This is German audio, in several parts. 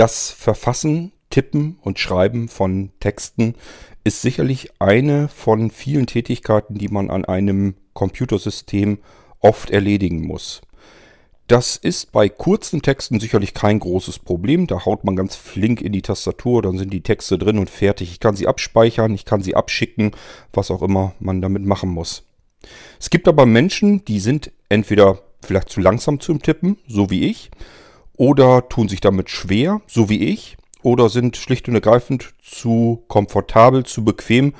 Das Verfassen, Tippen und Schreiben von Texten ist sicherlich eine von vielen Tätigkeiten, die man an einem Computersystem oft erledigen muss. Das ist bei kurzen Texten sicherlich kein großes Problem. Da haut man ganz flink in die Tastatur, dann sind die Texte drin und fertig. Ich kann sie abspeichern, ich kann sie abschicken, was auch immer man damit machen muss. Es gibt aber Menschen, die sind entweder vielleicht zu langsam zum Tippen, so wie ich, oder tun sich damit schwer, so wie ich, oder sind schlicht und ergreifend zu komfortabel, zu bequem.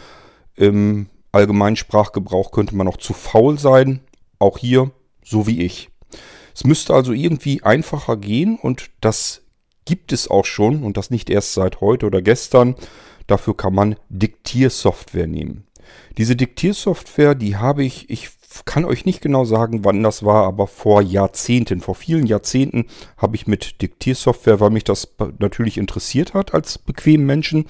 Im allgemeinen Sprachgebrauch könnte man auch zu faul sein, auch hier, so wie ich. Es müsste also irgendwie einfacher gehen und das gibt es auch schon und das nicht erst seit heute oder gestern. Dafür kann man Diktiersoftware nehmen. Diese Diktiersoftware, die habe ich, ich kann euch nicht genau sagen, wann das war, aber vor Jahrzehnten, vor vielen Jahrzehnten habe ich mit Diktiersoftware, weil mich das natürlich interessiert hat als bequemen Menschen,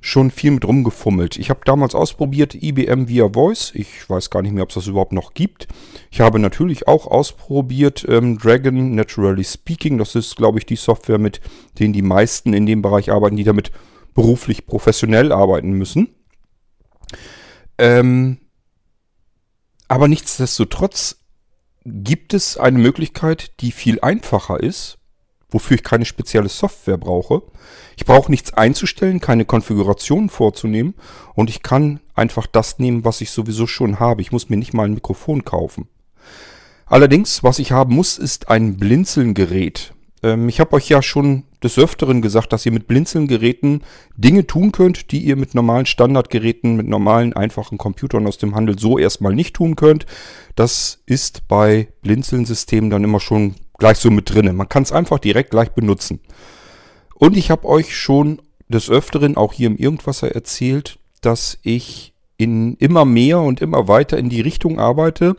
schon viel mit rumgefummelt. Ich habe damals ausprobiert IBM Via Voice. Ich weiß gar nicht mehr, ob es das überhaupt noch gibt. Ich habe natürlich auch ausprobiert ähm, Dragon Naturally Speaking. Das ist, glaube ich, die Software, mit denen die meisten in dem Bereich arbeiten, die damit beruflich professionell arbeiten müssen. Ähm, aber nichtsdestotrotz gibt es eine Möglichkeit, die viel einfacher ist wofür ich keine spezielle Software brauche. Ich brauche nichts einzustellen, keine Konfigurationen vorzunehmen und ich kann einfach das nehmen, was ich sowieso schon habe. Ich muss mir nicht mal ein Mikrofon kaufen. Allerdings, was ich haben muss, ist ein Blinzelngerät. Ähm, ich habe euch ja schon des Öfteren gesagt, dass ihr mit Blinzelngeräten Dinge tun könnt, die ihr mit normalen Standardgeräten, mit normalen einfachen Computern aus dem Handel so erstmal nicht tun könnt. Das ist bei Blinzeln-Systemen dann immer schon gleich so mit drinne. Man kann es einfach direkt gleich benutzen. Und ich habe euch schon des Öfteren auch hier im Irgendwasser erzählt, dass ich in immer mehr und immer weiter in die Richtung arbeite,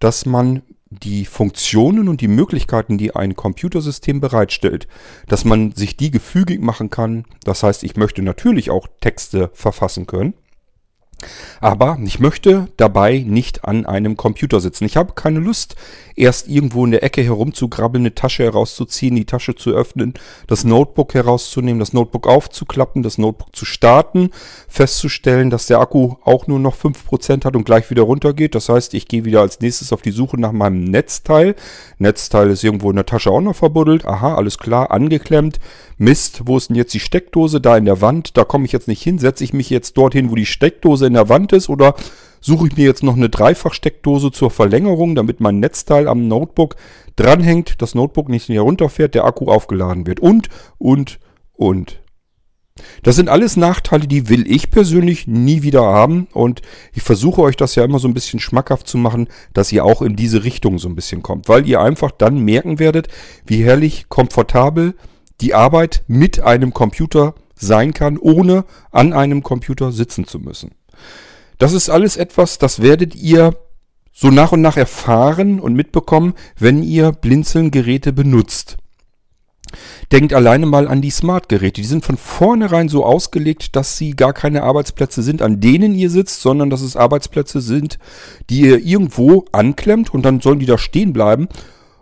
dass man die Funktionen und die Möglichkeiten, die ein Computersystem bereitstellt, dass man sich die gefügig machen kann. Das heißt, ich möchte natürlich auch Texte verfassen können. Aber ich möchte dabei nicht an einem Computer sitzen. Ich habe keine Lust, erst irgendwo in der Ecke herumzugrabbeln, eine Tasche herauszuziehen, die Tasche zu öffnen, das Notebook herauszunehmen, das Notebook aufzuklappen, das Notebook zu starten, festzustellen, dass der Akku auch nur noch 5% hat und gleich wieder runtergeht. Das heißt, ich gehe wieder als nächstes auf die Suche nach meinem Netzteil. Netzteil ist irgendwo in der Tasche auch noch verbuddelt. Aha, alles klar, angeklemmt. Mist, wo ist denn jetzt die Steckdose? Da in der Wand, da komme ich jetzt nicht hin. Setze ich mich jetzt dorthin, wo die Steckdose in der Wand ist oder suche ich mir jetzt noch eine Dreifachsteckdose zur Verlängerung, damit mein Netzteil am Notebook dranhängt, das Notebook nicht herunterfährt, der Akku aufgeladen wird und, und, und. Das sind alles Nachteile, die will ich persönlich nie wieder haben und ich versuche euch das ja immer so ein bisschen schmackhaft zu machen, dass ihr auch in diese Richtung so ein bisschen kommt, weil ihr einfach dann merken werdet, wie herrlich komfortabel die Arbeit mit einem Computer sein kann, ohne an einem Computer sitzen zu müssen. Das ist alles etwas, das werdet ihr so nach und nach erfahren und mitbekommen, wenn ihr Blinzeln-Geräte benutzt. Denkt alleine mal an die Smart-Geräte. Die sind von vornherein so ausgelegt, dass sie gar keine Arbeitsplätze sind, an denen ihr sitzt, sondern dass es Arbeitsplätze sind, die ihr irgendwo anklemmt und dann sollen die da stehen bleiben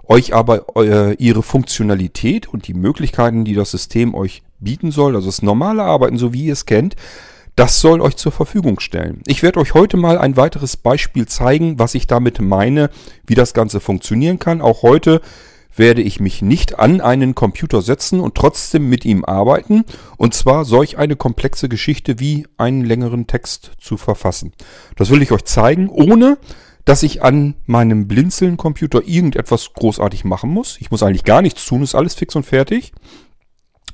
euch aber äh, ihre Funktionalität und die Möglichkeiten, die das System euch bieten soll, also das normale Arbeiten, so wie ihr es kennt, das soll euch zur Verfügung stellen. Ich werde euch heute mal ein weiteres Beispiel zeigen, was ich damit meine, wie das Ganze funktionieren kann. Auch heute werde ich mich nicht an einen Computer setzen und trotzdem mit ihm arbeiten. Und zwar solch eine komplexe Geschichte wie einen längeren Text zu verfassen. Das will ich euch zeigen, ohne dass ich an meinem Blinzeln-Computer irgendetwas großartig machen muss. Ich muss eigentlich gar nichts tun, ist alles fix und fertig.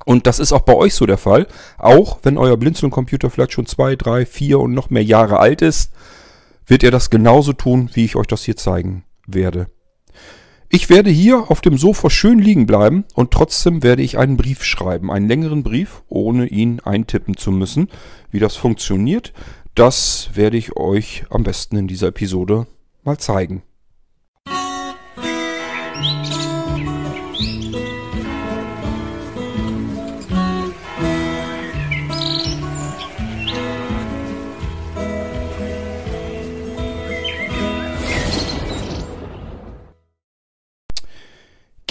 Und das ist auch bei euch so der Fall. Auch wenn euer Blinzeln-Computer vielleicht schon zwei, drei, vier und noch mehr Jahre alt ist, wird er das genauso tun, wie ich euch das hier zeigen werde. Ich werde hier auf dem Sofa schön liegen bleiben und trotzdem werde ich einen Brief schreiben, einen längeren Brief, ohne ihn eintippen zu müssen. Wie das funktioniert, das werde ich euch am besten in dieser Episode mal zeigen.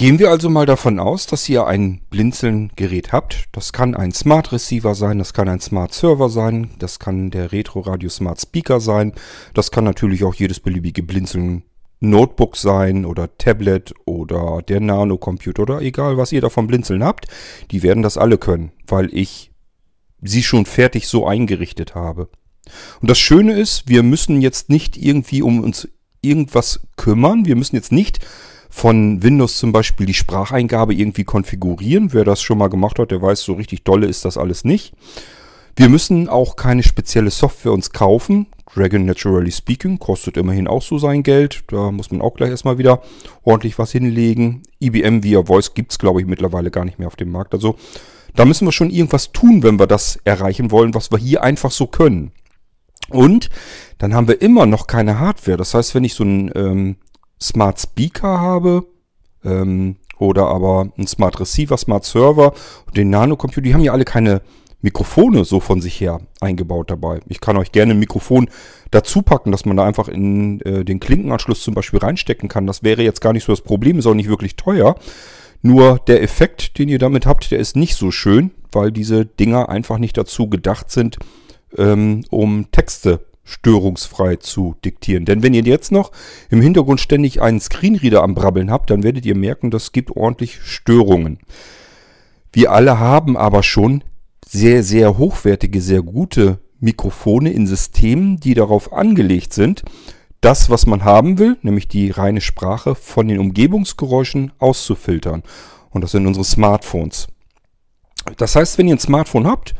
Gehen wir also mal davon aus, dass ihr ein Blinzeln-Gerät habt. Das kann ein Smart Receiver sein, das kann ein Smart Server sein, das kann der Retro Radio Smart Speaker sein, das kann natürlich auch jedes beliebige Blinzeln Notebook sein oder Tablet oder der Nano-Computer oder egal, was ihr davon Blinzeln habt. Die werden das alle können, weil ich sie schon fertig so eingerichtet habe. Und das Schöne ist, wir müssen jetzt nicht irgendwie um uns irgendwas kümmern. Wir müssen jetzt nicht von Windows zum Beispiel die Spracheingabe irgendwie konfigurieren. Wer das schon mal gemacht hat, der weiß, so richtig dolle ist das alles nicht. Wir müssen auch keine spezielle Software uns kaufen. Dragon Naturally Speaking kostet immerhin auch so sein Geld. Da muss man auch gleich erstmal wieder ordentlich was hinlegen. IBM via Voice gibt's glaube ich, mittlerweile gar nicht mehr auf dem Markt. Also da müssen wir schon irgendwas tun, wenn wir das erreichen wollen, was wir hier einfach so können. Und dann haben wir immer noch keine Hardware. Das heißt, wenn ich so ein ähm, Smart Speaker habe ähm, oder aber ein Smart Receiver, Smart Server und den Nano-Computer, die haben ja alle keine Mikrofone so von sich her eingebaut dabei. Ich kann euch gerne ein Mikrofon dazu packen, dass man da einfach in äh, den Klinkenanschluss zum Beispiel reinstecken kann. Das wäre jetzt gar nicht so das Problem, ist auch nicht wirklich teuer. Nur der Effekt, den ihr damit habt, der ist nicht so schön, weil diese Dinger einfach nicht dazu gedacht sind, ähm, um Texte störungsfrei zu diktieren. Denn wenn ihr jetzt noch im Hintergrund ständig einen Screenreader am Brabbeln habt, dann werdet ihr merken, das gibt ordentlich Störungen. Wir alle haben aber schon sehr, sehr hochwertige, sehr gute Mikrofone in Systemen, die darauf angelegt sind, das, was man haben will, nämlich die reine Sprache von den Umgebungsgeräuschen auszufiltern. Und das sind unsere Smartphones. Das heißt, wenn ihr ein Smartphone habt,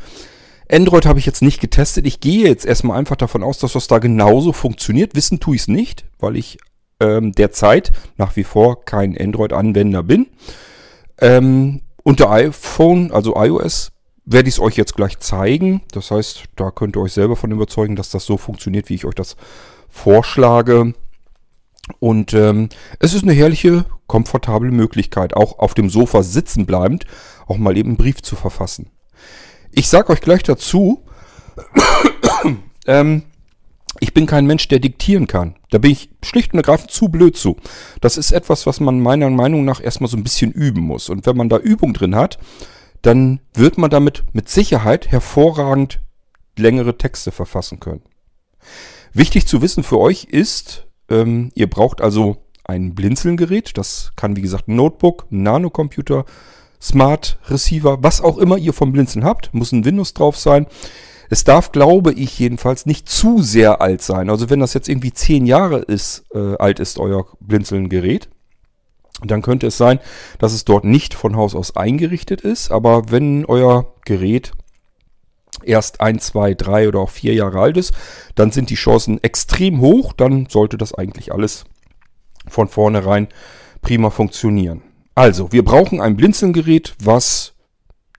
Android habe ich jetzt nicht getestet. Ich gehe jetzt erstmal einfach davon aus, dass das da genauso funktioniert. Wissen tue ich es nicht, weil ich ähm, derzeit nach wie vor kein Android-Anwender bin. Ähm, unter iPhone, also iOS, werde ich es euch jetzt gleich zeigen. Das heißt, da könnt ihr euch selber von überzeugen, dass das so funktioniert, wie ich euch das vorschlage. Und ähm, es ist eine herrliche, komfortable Möglichkeit, auch auf dem Sofa sitzen bleibend, auch mal eben einen Brief zu verfassen. Ich sag euch gleich dazu, ähm, ich bin kein Mensch, der diktieren kann. Da bin ich schlicht und ergreifend zu blöd zu. Das ist etwas, was man meiner Meinung nach erstmal so ein bisschen üben muss. Und wenn man da Übung drin hat, dann wird man damit mit Sicherheit hervorragend längere Texte verfassen können. Wichtig zu wissen für euch ist, ähm, ihr braucht also ein Blinzelgerät. Das kann wie gesagt ein Notebook, ein Nanocomputer, Smart Receiver, was auch immer ihr vom Blinzeln habt, muss ein Windows drauf sein. Es darf, glaube ich jedenfalls, nicht zu sehr alt sein. Also wenn das jetzt irgendwie zehn Jahre ist, äh, alt ist, euer Blinzeln-Gerät, dann könnte es sein, dass es dort nicht von Haus aus eingerichtet ist. Aber wenn euer Gerät erst ein, zwei, drei oder auch vier Jahre alt ist, dann sind die Chancen extrem hoch. Dann sollte das eigentlich alles von vornherein prima funktionieren. Also, wir brauchen ein Blinzelgerät, was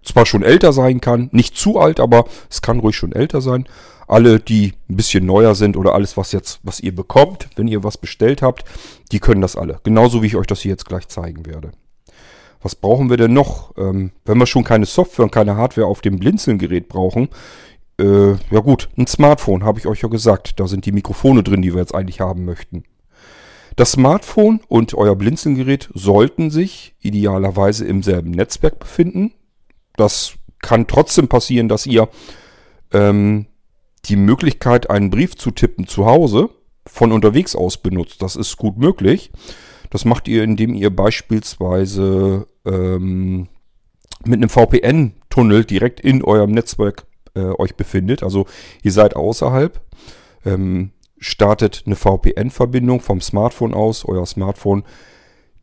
zwar schon älter sein kann, nicht zu alt, aber es kann ruhig schon älter sein. Alle, die ein bisschen neuer sind oder alles, was jetzt, was ihr bekommt, wenn ihr was bestellt habt, die können das alle. Genauso wie ich euch das hier jetzt gleich zeigen werde. Was brauchen wir denn noch? Ähm, wenn wir schon keine Software und keine Hardware auf dem Blinzelgerät brauchen, äh, ja gut, ein Smartphone, habe ich euch ja gesagt. Da sind die Mikrofone drin, die wir jetzt eigentlich haben möchten. Das Smartphone und euer Blinzelgerät sollten sich idealerweise im selben Netzwerk befinden. Das kann trotzdem passieren, dass ihr ähm, die Möglichkeit, einen Brief zu tippen zu Hause von unterwegs aus benutzt. Das ist gut möglich. Das macht ihr, indem ihr beispielsweise ähm, mit einem VPN-Tunnel direkt in eurem Netzwerk äh, euch befindet. Also ihr seid außerhalb. Ähm, startet eine VPN-Verbindung vom Smartphone aus. Euer Smartphone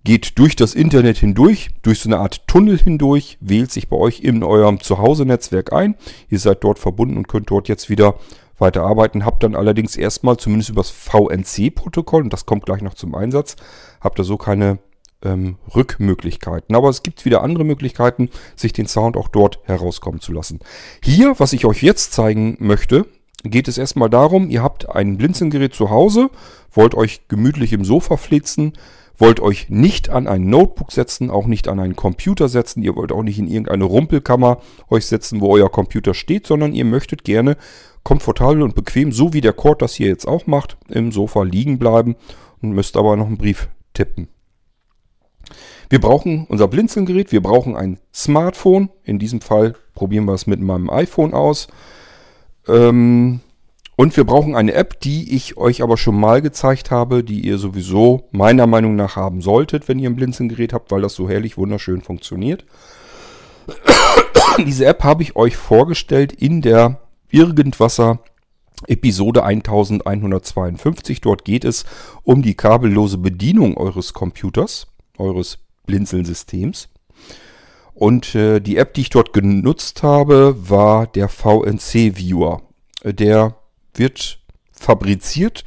geht durch das Internet hindurch, durch so eine Art Tunnel hindurch, wählt sich bei euch in eurem Zuhause-Netzwerk ein. Ihr seid dort verbunden und könnt dort jetzt wieder weiter arbeiten. Habt dann allerdings erstmal, zumindest übers VNC-Protokoll, und das kommt gleich noch zum Einsatz, habt ihr so keine ähm, Rückmöglichkeiten. Aber es gibt wieder andere Möglichkeiten, sich den Sound auch dort herauskommen zu lassen. Hier, was ich euch jetzt zeigen möchte, geht es erstmal darum, ihr habt ein Blinzelgerät zu Hause, wollt euch gemütlich im Sofa flitzen, wollt euch nicht an ein Notebook setzen, auch nicht an einen Computer setzen, ihr wollt auch nicht in irgendeine Rumpelkammer euch setzen, wo euer Computer steht, sondern ihr möchtet gerne komfortabel und bequem, so wie der Cord das hier jetzt auch macht, im Sofa liegen bleiben und müsst aber noch einen Brief tippen. Wir brauchen unser Blinzelgerät, wir brauchen ein Smartphone. In diesem Fall probieren wir es mit meinem iPhone aus. Ähm, und wir brauchen eine App, die ich euch aber schon mal gezeigt habe, die ihr sowieso meiner Meinung nach haben solltet, wenn ihr ein Blinzelgerät habt, weil das so herrlich wunderschön funktioniert. Diese App habe ich euch vorgestellt in der Irgendwasser Episode 1152. Dort geht es um die kabellose Bedienung eures Computers, eures Blinzelsystems. Und äh, die App, die ich dort genutzt habe, war der VNC Viewer. Der wird fabriziert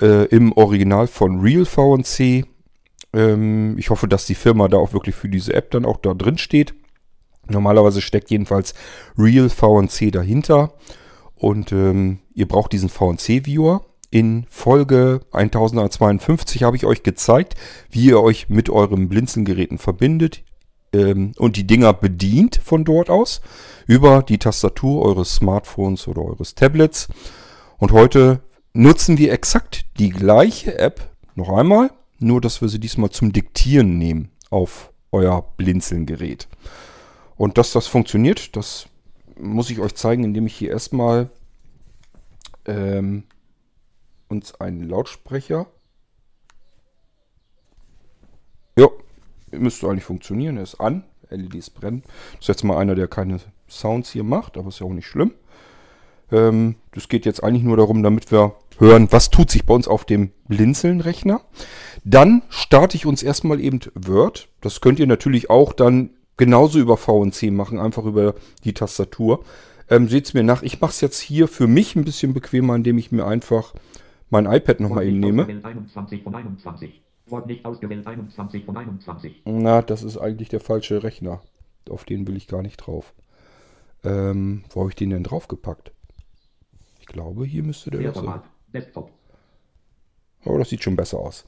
äh, im Original von Real VNC. Ähm, ich hoffe, dass die Firma da auch wirklich für diese App dann auch da drin steht. Normalerweise steckt jedenfalls Real VNC dahinter. Und ähm, ihr braucht diesen VNC-Viewer. In Folge 1052 habe ich euch gezeigt, wie ihr euch mit euren Blinzelgeräten verbindet ähm, und die Dinger bedient von dort aus über die Tastatur eures Smartphones oder eures Tablets. Und heute nutzen wir exakt die gleiche App noch einmal, nur dass wir sie diesmal zum Diktieren nehmen auf euer Blinzelgerät. Und dass das funktioniert, das muss ich euch zeigen, indem ich hier erstmal ähm, uns einen Lautsprecher. Ja, müsste eigentlich funktionieren. Er ist an. LEDs brennen. Das ist jetzt mal einer, der keine Sounds hier macht, aber ist ja auch nicht schlimm. Ähm, das geht jetzt eigentlich nur darum, damit wir hören, was tut sich bei uns auf dem Blinzeln-Rechner. Dann starte ich uns erstmal eben Word. Das könnt ihr natürlich auch dann genauso über VNC machen, einfach über die Tastatur. Ähm, Seht es mir nach. Ich mache es jetzt hier für mich ein bisschen bequemer, indem ich mir einfach mein iPad nochmal eben nehme. 21 von 21. Wort nicht ausgewählt 21 von 21. Na, das ist eigentlich der falsche Rechner. Auf den will ich gar nicht drauf. Ähm, wo habe ich den denn draufgepackt? Ich glaube, hier müsste der sein. Desktop. Oh, das sieht schon besser aus.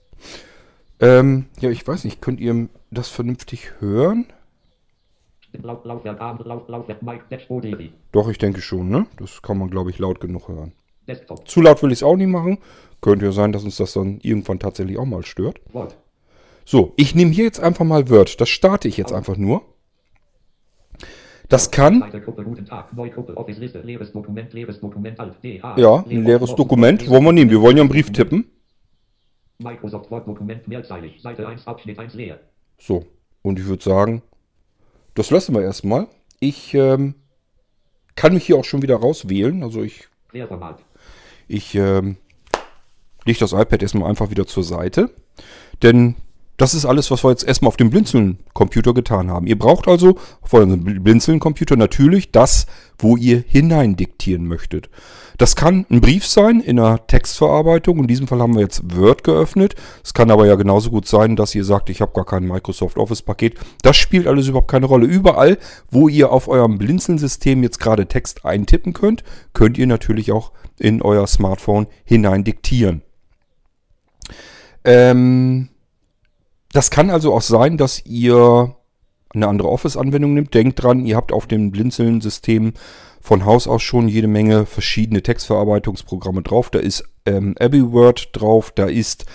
Ähm, ja, ich weiß nicht, könnt ihr das vernünftig hören? Doch, ich denke schon, ne? Das kann man, glaube ich, laut genug hören. Desktop. Zu laut will ich es auch nicht machen. Könnte ja sein, dass uns das dann irgendwann tatsächlich auch mal stört. Word. So, ich nehme hier jetzt einfach mal Word. Das starte ich jetzt einfach nur. Das kann. Ja, ein leeres Dokument. Wollen wir nehmen? Wir wollen ja einen Brief tippen. Microsoft Word Dokument mehrzeilig. Seite 1, Abschnitt 1 leer. So, und ich würde sagen, das lassen wir erstmal. Ich ähm, kann mich hier auch schon wieder rauswählen. Also ich. Ich ähm, lege das iPad erstmal einfach wieder zur Seite. Denn das ist alles, was wir jetzt erstmal auf dem Blinzeln-Computer getan haben. Ihr braucht also auf eurem Blinzeln-Computer natürlich das, wo ihr hinein diktieren möchtet. Das kann ein Brief sein in einer Textverarbeitung. In diesem Fall haben wir jetzt Word geöffnet. Es kann aber ja genauso gut sein, dass ihr sagt, ich habe gar kein Microsoft Office-Paket. Das spielt alles überhaupt keine Rolle. Überall, wo ihr auf eurem Blinzeln-System jetzt gerade Text eintippen könnt, könnt ihr natürlich auch in euer Smartphone hinein diktieren. Ähm, das kann also auch sein, dass ihr eine andere Office-Anwendung nimmt. Denkt dran, ihr habt auf dem Blinzeln-System von Haus aus schon jede Menge verschiedene Textverarbeitungsprogramme drauf. Da ist ähm, AbbeyWord drauf, da ist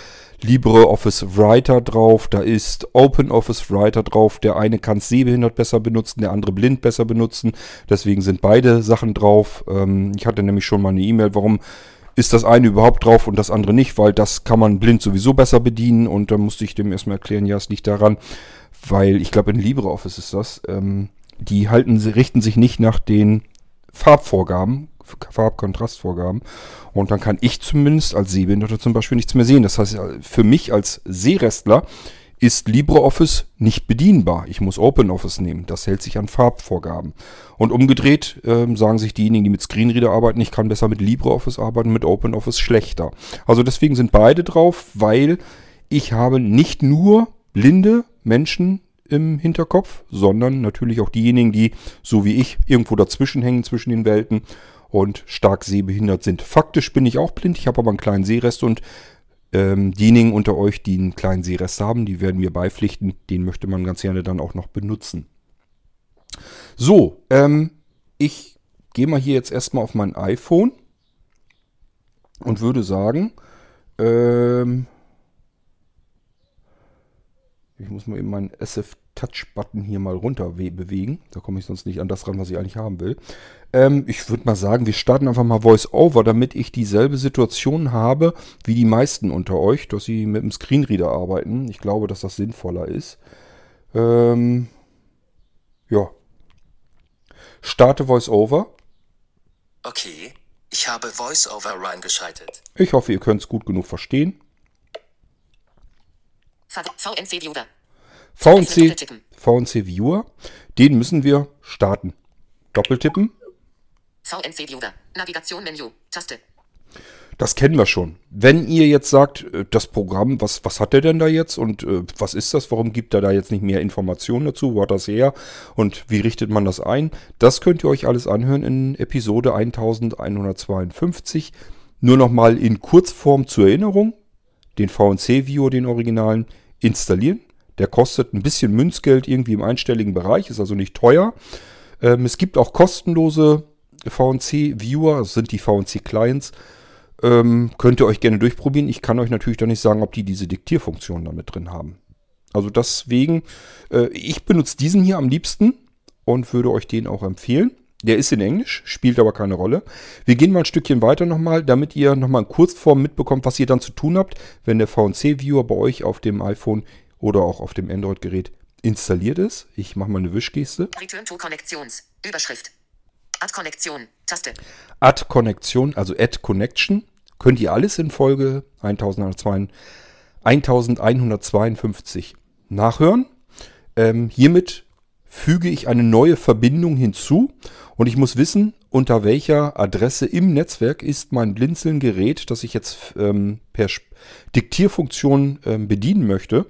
LibreOffice Writer drauf, da ist OpenOffice Writer drauf. Der eine kann es sehbehindert besser benutzen, der andere blind besser benutzen. Deswegen sind beide Sachen drauf. Ähm, ich hatte nämlich schon mal eine E-Mail, warum ist das eine überhaupt drauf und das andere nicht, weil das kann man blind sowieso besser bedienen. Und dann musste ich dem erstmal erklären, ja, es liegt daran, weil ich glaube in LibreOffice ist das, ähm, die halten, richten sich nicht nach den Farbvorgaben, Farbkontrastvorgaben. Und dann kann ich zumindest als Sehbehinderter zum Beispiel nichts mehr sehen. Das heißt, für mich als Sehrestler ist LibreOffice nicht bedienbar. Ich muss OpenOffice nehmen. Das hält sich an Farbvorgaben. Und umgedreht äh, sagen sich diejenigen, die mit Screenreader arbeiten, ich kann besser mit LibreOffice arbeiten, mit OpenOffice schlechter. Also deswegen sind beide drauf, weil ich habe nicht nur blinde Menschen im Hinterkopf, sondern natürlich auch diejenigen, die, so wie ich, irgendwo dazwischen hängen zwischen den Welten und stark sehbehindert sind. Faktisch bin ich auch blind, ich habe aber einen kleinen Sehrest und ähm, diejenigen unter euch, die einen kleinen Sehrest haben, die werden mir beipflichten. Den möchte man ganz gerne dann auch noch benutzen. So, ähm, ich gehe mal hier jetzt erstmal auf mein iPhone und würde sagen, ähm, Ich muss mal eben meinen SF-Touch-Button hier mal runter bewegen. Da komme ich sonst nicht an das ran, was ich eigentlich haben will. Ähm, ich würde mal sagen, wir starten einfach mal Voice-Over, damit ich dieselbe Situation habe wie die meisten unter euch, dass sie mit dem Screenreader arbeiten. Ich glaube, dass das sinnvoller ist. Ähm, ja. Starte Voice-Over. Okay, ich habe Voice-Over reingeschaltet. Ich hoffe, ihr könnt es gut genug verstehen. VNC Viewer. VNC, VNC Viewer, den müssen wir starten. Doppeltippen. VNC Viewer. Navigation Menü. Taste. Das kennen wir schon. Wenn ihr jetzt sagt, äh, das Programm, was, was hat der denn da jetzt und äh, was ist das, warum gibt er da jetzt nicht mehr Informationen dazu, wo hat das her und wie richtet man das ein, das könnt ihr euch alles anhören in Episode 1152. Nur nochmal in Kurzform zur Erinnerung, den VNC-Viewer, den Originalen, installieren. Der kostet ein bisschen Münzgeld irgendwie im einstelligen Bereich, ist also nicht teuer. Ähm, es gibt auch kostenlose VNC-Viewer, das sind die VNC-Clients. Ähm, könnt ihr euch gerne durchprobieren. Ich kann euch natürlich doch nicht sagen, ob die diese Diktierfunktion damit drin haben. Also deswegen, äh, ich benutze diesen hier am liebsten und würde euch den auch empfehlen. Der ist in Englisch, spielt aber keine Rolle. Wir gehen mal ein Stückchen weiter nochmal, damit ihr nochmal in Kurzform mitbekommt, was ihr dann zu tun habt, wenn der VNC-Viewer bei euch auf dem iPhone oder auch auf dem Android-Gerät installiert ist. Ich mache mal eine Wischgeste. Return to Connections. Überschrift. Add Konnektion. Taste. Add Konnektion, also Add Connection. Könnt ihr alles in Folge 1152 nachhören. Ähm, hiermit füge ich eine neue Verbindung hinzu und ich muss wissen, unter welcher Adresse im Netzwerk ist mein Blinzeln-Gerät, das ich jetzt ähm, per Diktierfunktion ähm, bedienen möchte.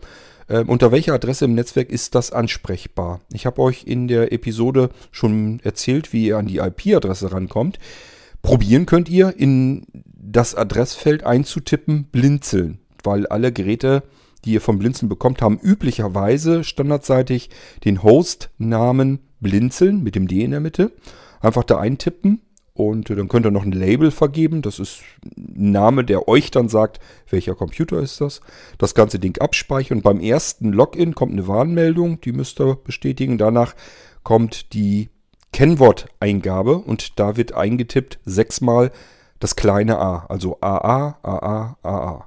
Ähm, unter welcher Adresse im Netzwerk ist das ansprechbar? Ich habe euch in der Episode schon erzählt, wie ihr an die IP-Adresse rankommt. Probieren könnt ihr in das Adressfeld einzutippen Blinzeln, weil alle Geräte, die ihr vom Blinzeln bekommt, haben üblicherweise standardseitig den Host-Namen Blinzeln mit dem D in der Mitte. Einfach da eintippen und dann könnt ihr noch ein Label vergeben. Das ist ein Name, der euch dann sagt, welcher Computer ist das. Das ganze Ding abspeichern. Und beim ersten Login kommt eine Warnmeldung, die müsst ihr bestätigen. Danach kommt die Kennworteingabe und da wird eingetippt sechsmal das kleine a. Also AA, AA, AA.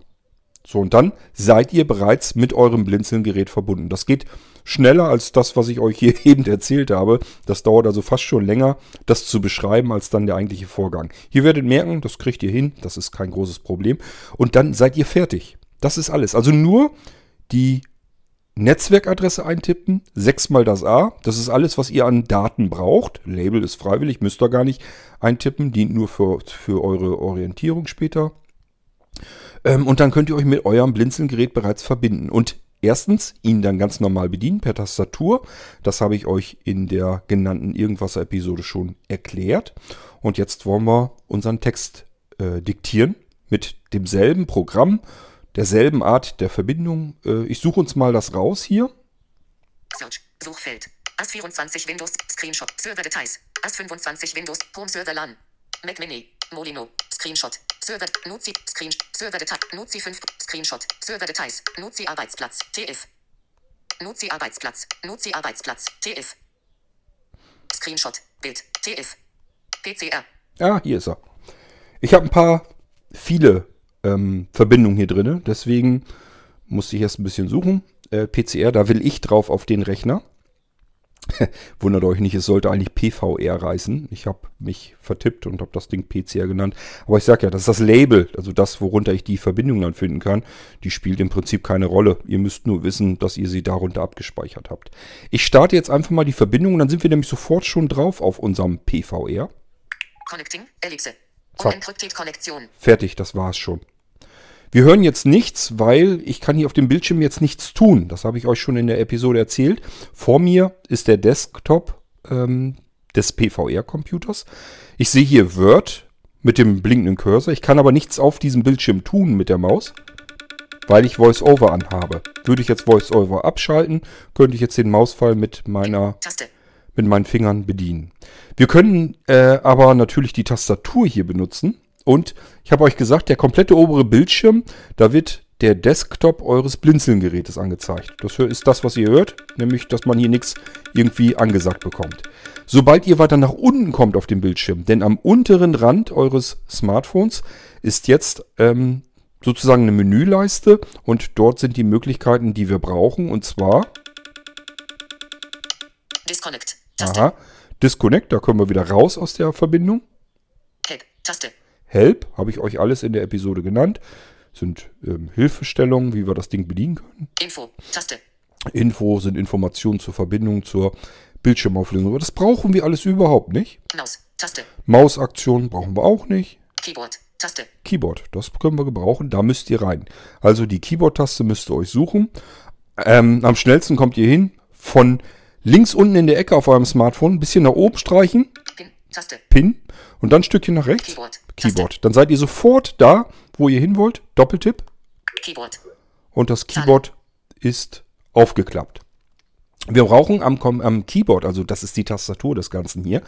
So, und dann seid ihr bereits mit eurem Blinzelgerät verbunden. Das geht schneller als das, was ich euch hier eben erzählt habe. Das dauert also fast schon länger, das zu beschreiben, als dann der eigentliche Vorgang. Hier werdet merken, das kriegt ihr hin, das ist kein großes Problem. Und dann seid ihr fertig. Das ist alles. Also nur die Netzwerkadresse eintippen, sechsmal das A. Das ist alles, was ihr an Daten braucht. Label ist freiwillig, müsst ihr gar nicht eintippen, dient nur für, für eure Orientierung später. Ähm, und dann könnt ihr euch mit eurem Blinzelgerät bereits verbinden. Und erstens ihn dann ganz normal bedienen per Tastatur. Das habe ich euch in der genannten Irgendwas-Episode schon erklärt. Und jetzt wollen wir unseren Text äh, diktieren mit demselben Programm, derselben Art der Verbindung. Äh, ich suche uns mal das raus hier. Search. Suchfeld. AS24 Windows. Screenshot. Server Details. AS25 Windows. Home Server LAN. Mac Mini. Molino. Screenshot. Server. Nuzi. Screen. Server Detail. Nuzi 5. Screenshot. Server Details. Nuzi Arbeitsplatz. TF. Nuzi Arbeitsplatz. Nuzi Arbeitsplatz. TF. Screenshot. Bild. TF. PCR. Ah, hier ist er. Ich habe ein paar viele ähm, Verbindungen hier drin, deswegen musste ich erst ein bisschen suchen. Äh, PCR, da will ich drauf auf den Rechner. Wundert euch nicht, es sollte eigentlich PVR reißen. Ich habe mich vertippt und habe das Ding PCR genannt. Aber ich sage ja, das ist das Label, also das, worunter ich die Verbindung dann finden kann. Die spielt im Prinzip keine Rolle. Ihr müsst nur wissen, dass ihr sie darunter abgespeichert habt. Ich starte jetzt einfach mal die Verbindung und dann sind wir nämlich sofort schon drauf auf unserem PVR. Connecting, Ellipse. Konnektion. Fertig, das war's schon. Wir hören jetzt nichts, weil ich kann hier auf dem Bildschirm jetzt nichts tun. Das habe ich euch schon in der Episode erzählt. Vor mir ist der Desktop ähm, des PVR-Computers. Ich sehe hier Word mit dem blinkenden Cursor. Ich kann aber nichts auf diesem Bildschirm tun mit der Maus, weil ich VoiceOver anhabe. Würde ich jetzt VoiceOver abschalten, könnte ich jetzt den Mausfall mit meiner Taste. mit meinen Fingern bedienen. Wir können äh, aber natürlich die Tastatur hier benutzen. Und ich habe euch gesagt, der komplette obere Bildschirm, da wird der Desktop eures Blinzeln-Gerätes angezeigt. Das ist das, was ihr hört, nämlich, dass man hier nichts irgendwie angesagt bekommt. Sobald ihr weiter nach unten kommt auf dem Bildschirm, denn am unteren Rand eures Smartphones ist jetzt ähm, sozusagen eine Menüleiste und dort sind die Möglichkeiten, die wir brauchen, und zwar Disconnect. Taste. aha, Disconnect, da können wir wieder raus aus der Verbindung. Help. Taste. Help, habe ich euch alles in der Episode genannt. Sind ähm, Hilfestellungen, wie wir das Ding bedienen können. Info. Taste. Info sind Informationen zur Verbindung zur Bildschirmauflösung. Aber das brauchen wir alles überhaupt nicht. Maus. Taste. Mausaktion brauchen wir auch nicht. Keyboard. Taste. Keyboard, das können wir gebrauchen, da müsst ihr rein. Also die Keyboard-Taste müsst ihr euch suchen. Ähm, am schnellsten kommt ihr hin, von links unten in der Ecke auf eurem Smartphone ein bisschen nach oben streichen, Pin. Taste. Pin, und dann ein Stückchen nach rechts. Keyboard. Keyboard. Dann seid ihr sofort da, wo ihr hin wollt. Doppeltipp. Keyboard. und das Keyboard ist aufgeklappt. Wir brauchen am, am Keyboard, also das ist die Tastatur des Ganzen hier.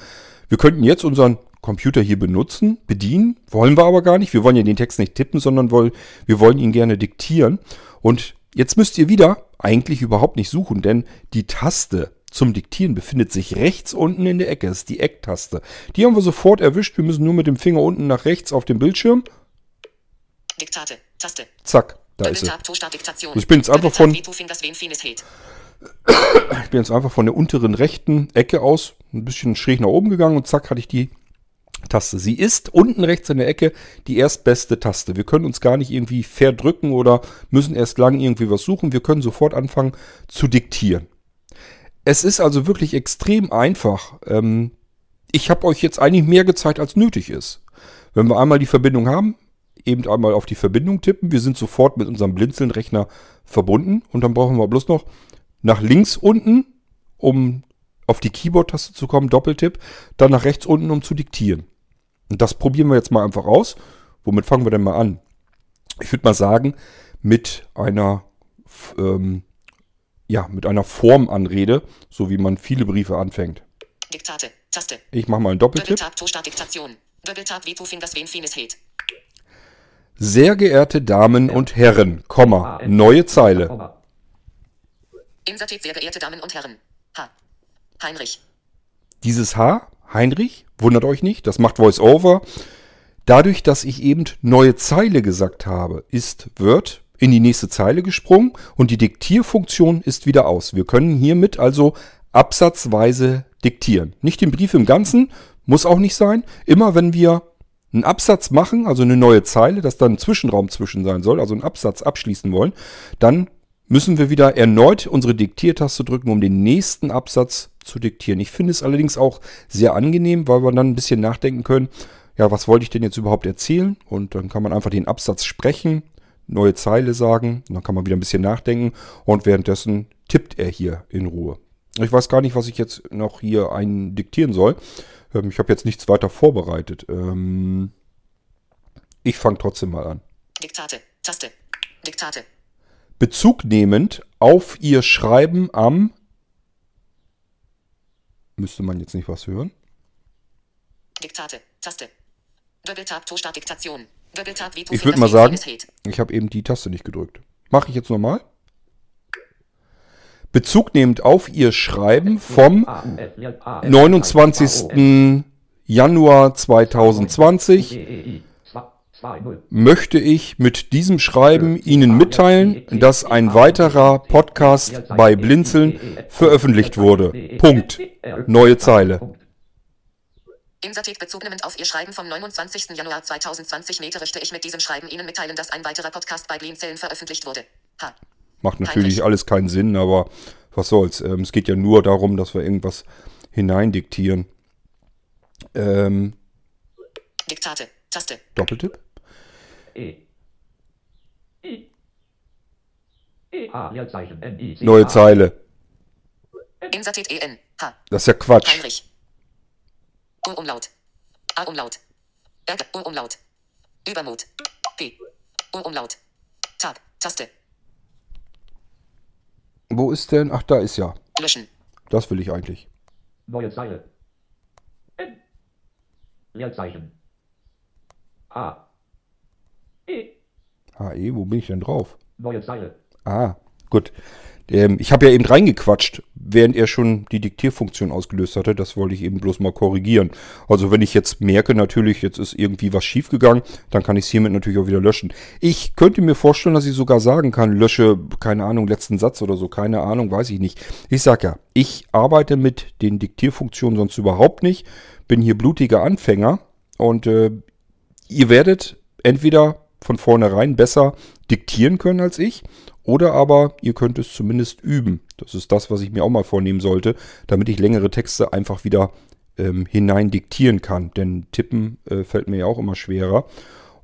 Wir könnten jetzt unseren Computer hier benutzen, bedienen, wollen wir aber gar nicht. Wir wollen ja den Text nicht tippen, sondern woll, wir wollen ihn gerne diktieren. Und jetzt müsst ihr wieder eigentlich überhaupt nicht suchen, denn die Taste zum Diktieren befindet sich rechts unten in der Ecke. Das ist die Ecktaste. Die haben wir sofort erwischt. Wir müssen nur mit dem Finger unten nach rechts auf dem Bildschirm. Diktate. Taste. Zack, da ist sie. Ich bin jetzt einfach von-. Ich bin jetzt einfach von der unteren rechten Ecke aus ein bisschen schräg nach oben gegangen und zack hatte ich die Taste. Sie ist unten rechts in der Ecke die erstbeste Taste. Wir können uns gar nicht irgendwie verdrücken oder müssen erst lang irgendwie was suchen. Wir können sofort anfangen zu diktieren. Es ist also wirklich extrem einfach. Ähm, ich habe euch jetzt eigentlich mehr gezeigt, als nötig ist. Wenn wir einmal die Verbindung haben, eben einmal auf die Verbindung tippen. Wir sind sofort mit unserem Blinzeln-Rechner verbunden und dann brauchen wir bloß noch nach links unten, um auf die Keyboard-Taste zu kommen, Doppeltipp, dann nach rechts unten, um zu diktieren. Und das probieren wir jetzt mal einfach aus. Womit fangen wir denn mal an? Ich würde mal sagen, mit einer, ähm, ja, mit einer Formanrede, so wie man viele Briefe anfängt. Diktate. Taste. Ich mache mal einen Doppeltipp. Sehr geehrte Damen und Herren, Komma, neue Zeile. Insertit. Sehr geehrte Damen und Herren. H. Heinrich. Dieses H, Heinrich, wundert euch nicht, das macht VoiceOver. Dadurch, dass ich eben neue Zeile gesagt habe, ist Word in die nächste Zeile gesprungen und die Diktierfunktion ist wieder aus. Wir können hiermit also absatzweise diktieren. Nicht den Brief im Ganzen, muss auch nicht sein. Immer wenn wir einen Absatz machen, also eine neue Zeile, dass dann ein Zwischenraum zwischen sein soll, also einen Absatz abschließen wollen, dann müssen wir wieder erneut unsere Diktiertaste drücken, um den nächsten Absatz zu diktieren. Ich finde es allerdings auch sehr angenehm, weil wir dann ein bisschen nachdenken können, ja, was wollte ich denn jetzt überhaupt erzählen? Und dann kann man einfach den Absatz sprechen, neue Zeile sagen, dann kann man wieder ein bisschen nachdenken und währenddessen tippt er hier in Ruhe. Ich weiß gar nicht, was ich jetzt noch hier eindiktieren soll. Ähm, Ich habe jetzt nichts weiter vorbereitet. Ähm, Ich fange trotzdem mal an. Diktate. Taste. Diktate. Bezug nehmend auf ihr Schreiben am. Müsste man jetzt nicht was hören? Diktate. Taste. Doppeltap. Toastart. Diktation. Ich würde mal sagen, ich habe eben die Taste nicht gedrückt. Mache ich jetzt nochmal. Bezug nehmend auf ihr Schreiben vom 29. Januar 2020 möchte ich mit diesem Schreiben Ihnen mitteilen, dass ein weiterer Podcast bei Blinzeln veröffentlicht wurde. Punkt. Neue Zeile. Insertit bezugnehmend auf Ihr Schreiben vom 29. Januar 2020 möchte ich mit diesem Schreiben Ihnen mitteilen, dass ein weiterer Podcast bei Blinzeln veröffentlicht wurde. H. Macht natürlich Heinrich. alles keinen Sinn, aber was soll's. Ähm, es geht ja nur darum, dass wir irgendwas hineindiktieren. Ähm, Diktate. Taste. Doppeltipp? Neue Zeile. Insertit en. H. Das ist ja Quatsch. Heinrich. U-Umlaut. A-Umlaut. R. U-Umlaut. Übermut. P. U-Umlaut. Tab. Taste. Wo ist denn? Ach, da ist ja. Löschen. Das will ich eigentlich. Neue Zeile. N. Leerzeichen. A. E. HE, wo bin ich denn drauf? Neue Zeile. Ah, gut. Ähm, ich habe ja eben reingequatscht, während er schon die Diktierfunktion ausgelöst hatte. Das wollte ich eben bloß mal korrigieren. Also wenn ich jetzt merke, natürlich, jetzt ist irgendwie was schiefgegangen, dann kann ich es hiermit natürlich auch wieder löschen. Ich könnte mir vorstellen, dass ich sogar sagen kann, lösche, keine Ahnung, letzten Satz oder so, keine Ahnung, weiß ich nicht. Ich sag ja, ich arbeite mit den Diktierfunktionen sonst überhaupt nicht, bin hier blutiger Anfänger und äh, ihr werdet entweder von vornherein besser diktieren können als ich oder aber ihr könnt es zumindest üben. Das ist das, was ich mir auch mal vornehmen sollte, damit ich längere Texte einfach wieder ähm, hinein diktieren kann. Denn tippen äh, fällt mir ja auch immer schwerer.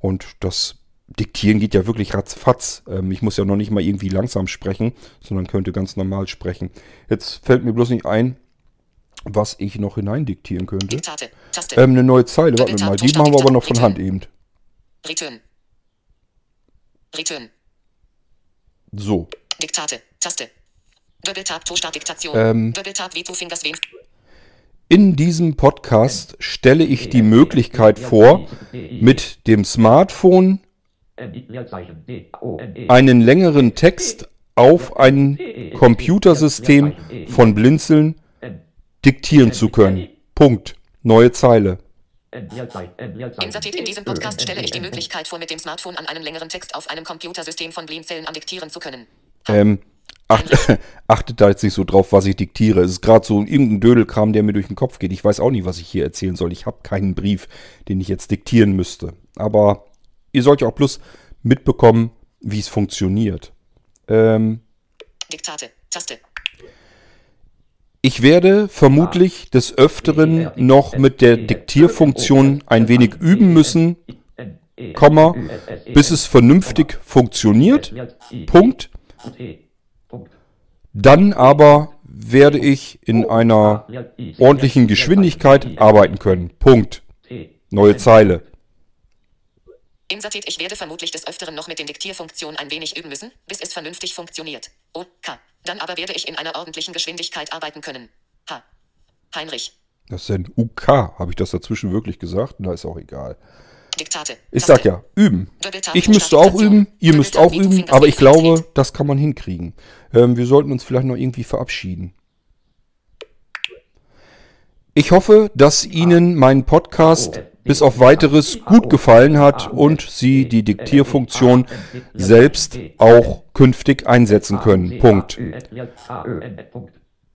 Und das Diktieren geht ja wirklich ratzfatz. Ähm, ich muss ja noch nicht mal irgendwie langsam sprechen, sondern könnte ganz normal sprechen. Jetzt fällt mir bloß nicht ein, was ich noch hinein diktieren könnte. Diktate. Ähm, eine neue Zeile, warte mal. Die machen wir aber noch von Hand eben. Return. Return. So. Diktate. Taste. Doppeltap Toastart Diktation. Ähm. Doppeltap Veto Fingers. In diesem Podcast stelle ich die Möglichkeit vor, mit dem Smartphone einen längeren Text auf ein Computersystem von Blinzeln diktieren zu können. Punkt. Neue Zeile. Leerzeichen. Insertiert in diesem Podcast N, stelle ich die. Möglichkeit vor, mit dem Smartphone an einem längeren Text auf einem Computersystem von Blinzeln andiktieren zu können. Ähm, acht, achtet da jetzt nicht so drauf, was ich diktiere. Es ist gerade so irgendein Dödelkram, der mir durch den Kopf geht. Ich weiß auch nicht, was ich hier erzählen soll. Ich habe keinen Brief, den ich jetzt diktieren müsste. Aber ihr sollt ja auch bloß mitbekommen, wie es funktioniert. Ähm, Diktate. Taste. Ich werde vermutlich des Öfteren noch mit der Diktierfunktion ein wenig üben müssen. E. Komma, bis es vernünftig funktioniert. Punkt. Dann aber werde ich in einer ordentlichen Geschwindigkeit arbeiten können. Punkt. Neue Zeile. Insertiert ich werde vermutlich des Öfteren noch mit den Diktierfunktionen ein wenig üben müssen, bis es vernünftig funktioniert. OK. Dann aber werde ich in einer ordentlichen Geschwindigkeit arbeiten können. H. Heinrich. Das ist ein UK. Habe ich das dazwischen wirklich gesagt? Na, ist auch egal. Diktate. Ich sag ja, üben. Ich müsste auch üben, ihr müsst auch üben, aber ich glaube, das kann man hinkriegen. Ähm, wir sollten uns vielleicht noch irgendwie verabschieden. Ich hoffe, dass Ihnen mein Podcast bis auf weiteres gut gefallen hat und Sie die Diktierfunktion selbst auch künftig einsetzen können. Punkt.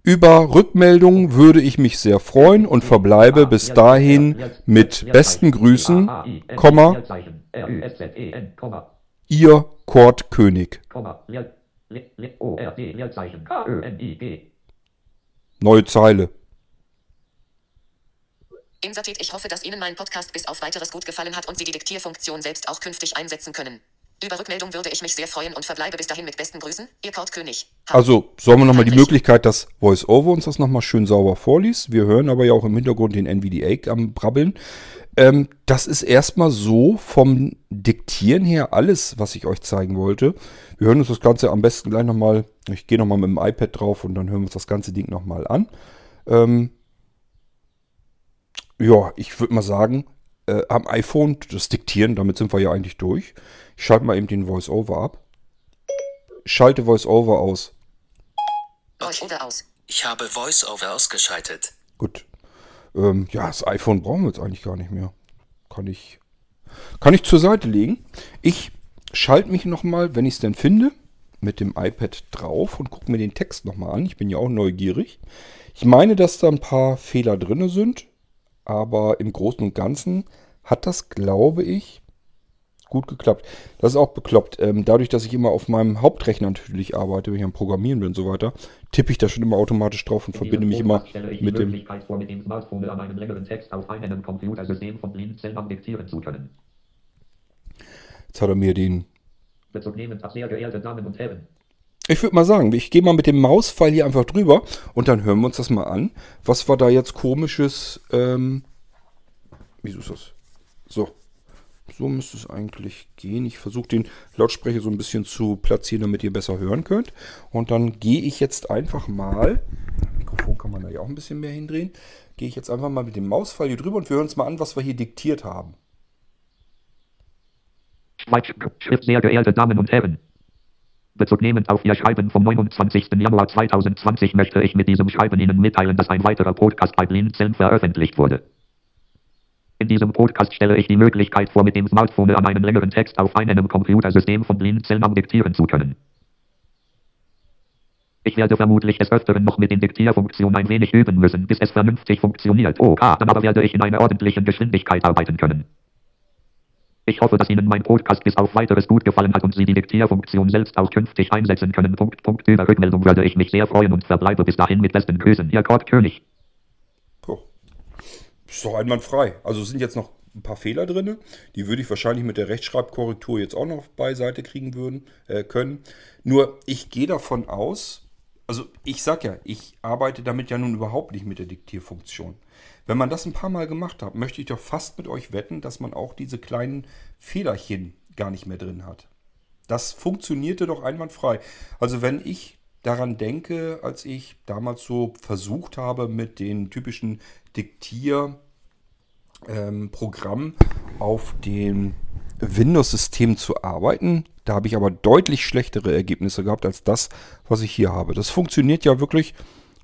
Über Rückmeldungen würde ich mich sehr freuen und verbleibe bis dahin mit besten Grüßen, Ihr Kurt K-Ö-N-I-G. Neue Zeile. Insertiert ich hoffe, dass Ihnen mein Podcast bis auf weiteres gut gefallen hat und Sie die Diktierfunktion selbst auch künftig einsetzen können. Über Rückmeldung würde ich mich sehr freuen und verbleibe bis dahin mit besten Grüßen, Ihr Kurt König. Also sollen wir nochmal die. Möglichkeit, dass VoiceOver uns das nochmal schön sauber vorliest. Wir hören aber ja auch im Hintergrund den NVDA am Brabbeln. Ähm, das ist erstmal so vom Diktieren her alles, was ich euch zeigen wollte. Wir hören uns das Ganze am besten gleich nochmal. Ich gehe nochmal mit dem iPad drauf und dann hören wir uns das ganze Ding nochmal an. Ähm, ja, ich würde mal sagen, äh, am iPhone das Diktieren, damit sind wir ja eigentlich durch. Ich schalte mal eben den VoiceOver ab. Schalte VoiceOver aus. Voice-over aus. Ich habe VoiceOver ausgeschaltet. Gut. Ähm, ja, das iPhone brauchen wir jetzt eigentlich gar nicht mehr. Kann ich, kann ich zur Seite legen. Ich schalte mich nochmal, wenn ich es denn finde, mit dem iPad drauf und gucke mir den Text nochmal an. Ich bin ja auch neugierig. Ich meine, dass da ein paar Fehler drin sind, aber im Großen und Ganzen hat das, glaube ich, gut geklappt. Das ist auch bekloppt. Ähm, dadurch, dass ich immer auf meinem Hauptrechner natürlich arbeite, wenn ich am Programmieren bin und so weiter, tippe ich da schon immer automatisch drauf und verbinde mich immer mit dem vor, mit dem Smartphone an einem längeren Text auf einem Computersystem von Blinzeln diktieren zu können. Jetzt hat er mir den. Bezug nehmend ab sehr geehrte Damen und Herren. Ich würde mal sagen, ich gehe mal mit dem Mauspfeil hier einfach drüber und dann hören wir uns das mal an. Was war da jetzt komisches? Ähm, wieso ist das? So. So müsste es eigentlich gehen. Ich versuche den Lautsprecher so ein bisschen zu platzieren, damit ihr besser hören könnt. Und dann gehe ich jetzt einfach mal. Mikrofon kann man da ja auch ein bisschen mehr hindrehen. Gehe ich jetzt einfach mal mit dem Mauspfeil hier drüber und wir hören uns mal an, was wir hier diktiert haben. Schweiz, sehr geehrte Damen und Herren. Bezug nehmend auf Ihr Schreiben vom 29. Januar 2020 möchte ich mit diesem Schreiben Ihnen mitteilen, dass ein weiterer Podcast bei Blinzeln veröffentlicht wurde. In diesem Podcast stelle ich die Möglichkeit vor, mit dem Smartphone an einen längeren Text auf einem Computersystem von Blinzeln diktieren zu können. Ich werde vermutlich des Öfteren noch mit den Diktierfunktionen ein wenig üben müssen, bis es vernünftig funktioniert. Okay, dann aber werde ich in einer ordentlichen Geschwindigkeit arbeiten können. Ich hoffe, dass Ihnen mein Podcast bis auf weiteres gut gefallen hat und Sie die Diktierfunktion selbst auch künftig einsetzen können. Punkt, Punkt. Über Rückmeldung würde ich mich sehr freuen und verbleibe bis dahin mit besten Grüßen. Ihr Kurt König. Puh. Ist doch einwandfrei. Also sind jetzt noch ein paar Fehler drin. Die würde ich wahrscheinlich mit der Rechtschreibkorrektur jetzt auch noch beiseite kriegen würden, äh, können. Nur ich gehe davon aus, also ich sag ja, ich arbeite damit ja nun überhaupt nicht mit der Diktierfunktion. Wenn man das ein paar Mal gemacht hat, möchte ich doch fast mit euch wetten, dass man auch diese kleinen Fehlerchen gar nicht mehr drin hat. Das funktionierte doch einwandfrei. Also wenn ich daran denke, als ich damals so versucht habe, mit den typischen Diktierprogrammen auf dem Windows-System zu arbeiten, da habe ich aber deutlich schlechtere Ergebnisse gehabt als das, was ich hier habe. Das funktioniert ja wirklich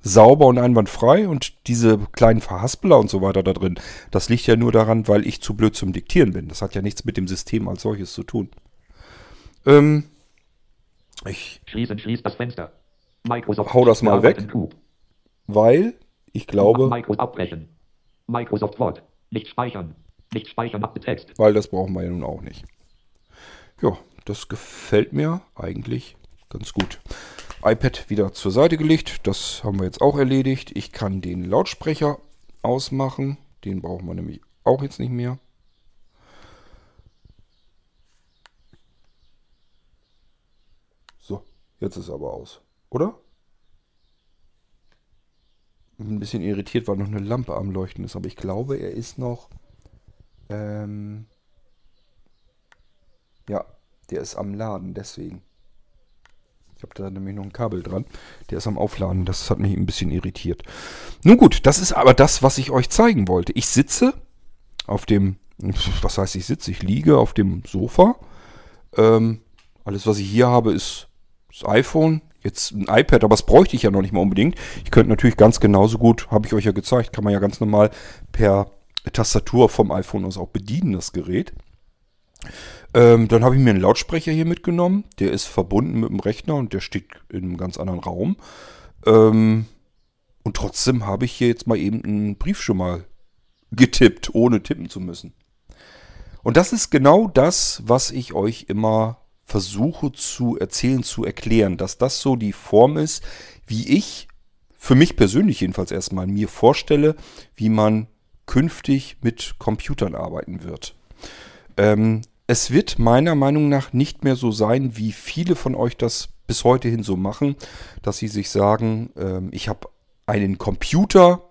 sauber und einwandfrei und diese kleinen Verhaspeler und so weiter da drin, das liegt ja nur daran, weil ich zu blöd zum Diktieren bin. Das hat ja nichts mit dem System als solches zu tun. Ähm, ich Schließen, schließt das Fenster. Microsoft. Hau das mal weg. Weil ich glaube, Microsoft abbrechen. Microsoft Word. Nicht speichern. Nicht speichern ab Text. weil das brauchen wir ja nun auch nicht. Ja, das gefällt mir eigentlich ganz gut. iPad wieder zur Seite gelegt, das haben wir jetzt auch erledigt. Ich kann den Lautsprecher ausmachen, den brauchen wir nämlich auch jetzt nicht mehr. So, jetzt ist er aber aus, oder? Ein bisschen irritiert, weil noch eine Lampe am Leuchten ist, aber ich glaube, er ist noch. Ähm, ja, der ist am Laden, deswegen. Ich habe da nämlich noch ein Kabel dran. Der ist am Aufladen. Das hat mich ein bisschen irritiert. Nun gut, das ist aber das, was ich euch zeigen wollte. Ich sitze auf dem, was heißt ich sitze? Ich liege auf dem Sofa. Ähm, alles, was ich hier habe, ist das iPhone. Jetzt ein iPad, aber das bräuchte ich ja noch nicht mal unbedingt. Ich könnte natürlich ganz genauso gut, habe ich euch ja gezeigt, kann man ja ganz normal per Tastatur vom iPhone aus auch bedienen, das Gerät. Ähm, dann habe ich mir einen Lautsprecher hier mitgenommen. Der ist verbunden mit dem Rechner und der steht in einem ganz anderen Raum. Ähm, und trotzdem habe ich hier jetzt mal eben einen Brief schon mal getippt, ohne tippen zu müssen. Und das ist genau das, was ich euch immer versuche zu erzählen, zu erklären, dass das so die Form ist, wie ich, für mich persönlich jedenfalls erstmal, mir vorstelle, wie man künftig mit Computern arbeiten wird. Ähm, es wird meiner Meinung nach nicht mehr so sein, wie viele von euch das bis heute hin so machen, dass sie sich sagen, ähm, ich habe einen Computer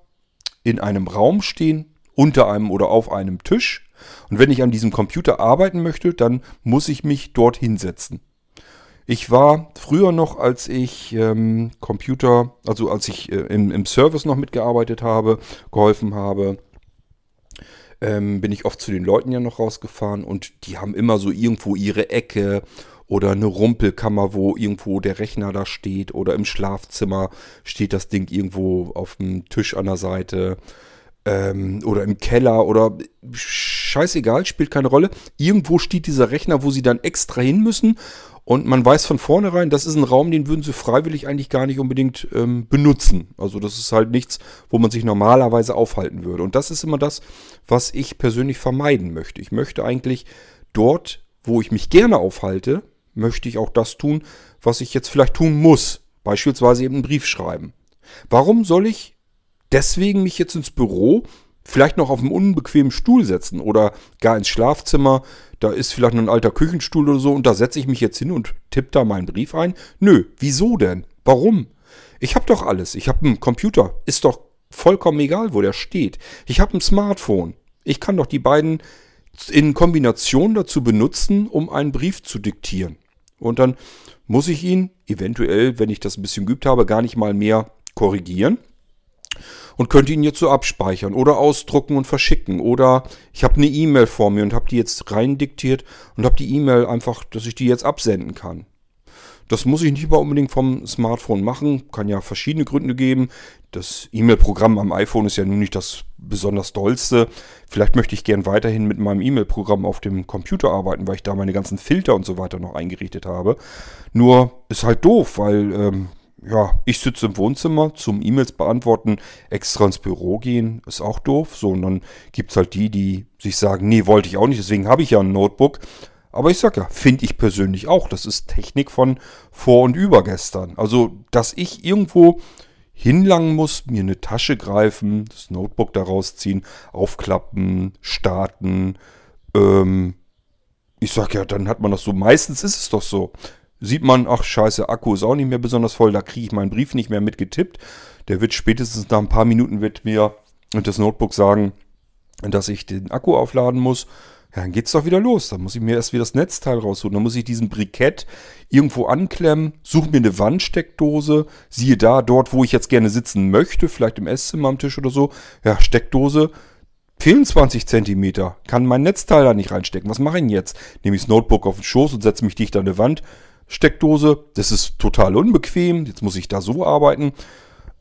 in einem Raum stehen, unter einem oder auf einem Tisch. Und wenn ich an diesem Computer arbeiten möchte, dann muss ich mich dort hinsetzen. Ich war früher noch, als ich ähm, Computer, also als ich äh, im, im Service noch mitgearbeitet habe, geholfen habe, ähm, bin ich oft zu den Leuten ja noch rausgefahren und die haben immer so irgendwo ihre Ecke oder eine Rumpelkammer, wo irgendwo der Rechner da steht oder im Schlafzimmer steht das Ding irgendwo auf dem Tisch an der Seite ähm, oder im Keller oder scheißegal, spielt keine Rolle. Irgendwo steht dieser Rechner, wo sie dann extra hin müssen und man weiß von vornherein, das ist ein Raum, den würden sie freiwillig eigentlich gar nicht unbedingt ähm, benutzen. Also das ist halt nichts, wo man sich normalerweise aufhalten würde. Und das ist immer das, was ich persönlich vermeiden möchte. Ich möchte eigentlich dort, wo ich mich gerne aufhalte, möchte ich auch das tun, was ich jetzt vielleicht tun muss. Beispielsweise eben einen Brief schreiben. Warum soll ich deswegen mich jetzt ins Büro vielleicht noch auf einen unbequemen Stuhl setzen oder gar ins Schlafzimmer. Da ist vielleicht noch ein alter Küchenstuhl oder so und da setze ich mich jetzt hin und tippe da meinen Brief ein. Nö, wieso denn? Warum? Ich habe doch alles. Ich habe einen Computer. Ist doch vollkommen egal, wo der steht. Ich habe ein Smartphone. Ich kann doch die beiden in Kombination dazu benutzen, um einen Brief zu diktieren. Und dann muss ich ihn eventuell, wenn ich das ein bisschen geübt habe, gar nicht mal mehr korrigieren und könnte ihn jetzt so abspeichern oder ausdrucken und verschicken. Oder ich habe eine E-Mail vor mir und habe die jetzt rein diktiert und habe die E-Mail einfach, dass ich die jetzt absenden kann. Das muss ich nicht unbedingt vom Smartphone machen. Kann ja verschiedene Gründe geben. Das E-Mail-Programm am iPhone ist ja nun nicht das besonders dollste. Vielleicht möchte ich gern weiterhin mit meinem E-Mail-Programm auf dem Computer arbeiten, weil ich da meine ganzen Filter und so weiter noch eingerichtet habe. Nur ist halt doof, weil ähm, ja, ich sitze im Wohnzimmer zum E-Mails beantworten, extra ins Büro gehen, ist auch doof. So, und dann gibt es halt die, die sich sagen, nee, wollte ich auch nicht, deswegen habe ich ja ein Notebook. Aber ich sag ja, finde ich persönlich auch. Das ist Technik von vor und übergestern. Also, dass ich irgendwo hinlangen muss, mir eine Tasche greifen, das Notebook daraus ziehen, aufklappen, starten. Ähm, ich sag ja, dann hat man das so. Meistens ist es doch so sieht man, ach scheiße, Akku ist auch nicht mehr besonders voll, da kriege ich meinen Brief nicht mehr mitgetippt. Der wird spätestens nach ein paar Minuten wird mir das Notebook sagen, dass ich den Akku aufladen muss. Ja, dann geht's doch wieder los. Dann muss ich mir erst wieder das Netzteil rausholen. Dann muss ich diesen Brikett irgendwo anklemmen, suche mir eine Wandsteckdose, siehe da, dort, wo ich jetzt gerne sitzen möchte, vielleicht im Esszimmer am Tisch oder so. Ja, Steckdose, fehlen 20 Zentimeter, kann mein Netzteil da nicht reinstecken. Was mache ich denn jetzt? Nehme ich das Notebook auf den Schoß und setze mich dicht an die Wand, Steckdose. Das ist total unbequem. Jetzt muss ich da so arbeiten.